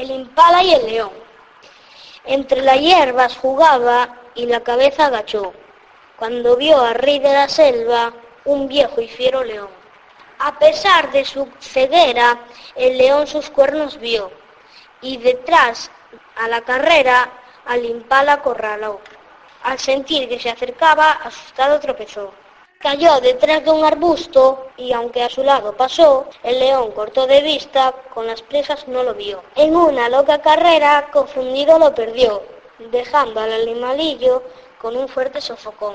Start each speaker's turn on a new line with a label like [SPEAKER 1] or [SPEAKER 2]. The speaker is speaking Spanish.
[SPEAKER 1] El impala y el león. Entre las hierbas jugaba y la cabeza agachó, cuando vio a rey de la selva un viejo y fiero león. A pesar de su ceguera, el león sus cuernos vio, y detrás a la carrera al impala acorraló. Al sentir que se acercaba, asustado tropezó. Cayó detrás de un arbusto y aunque a su lado pasó, el león cortó de vista, con las presas no lo vio. En una loca carrera, confundido lo perdió, dejando al animalillo con un fuerte sofocón.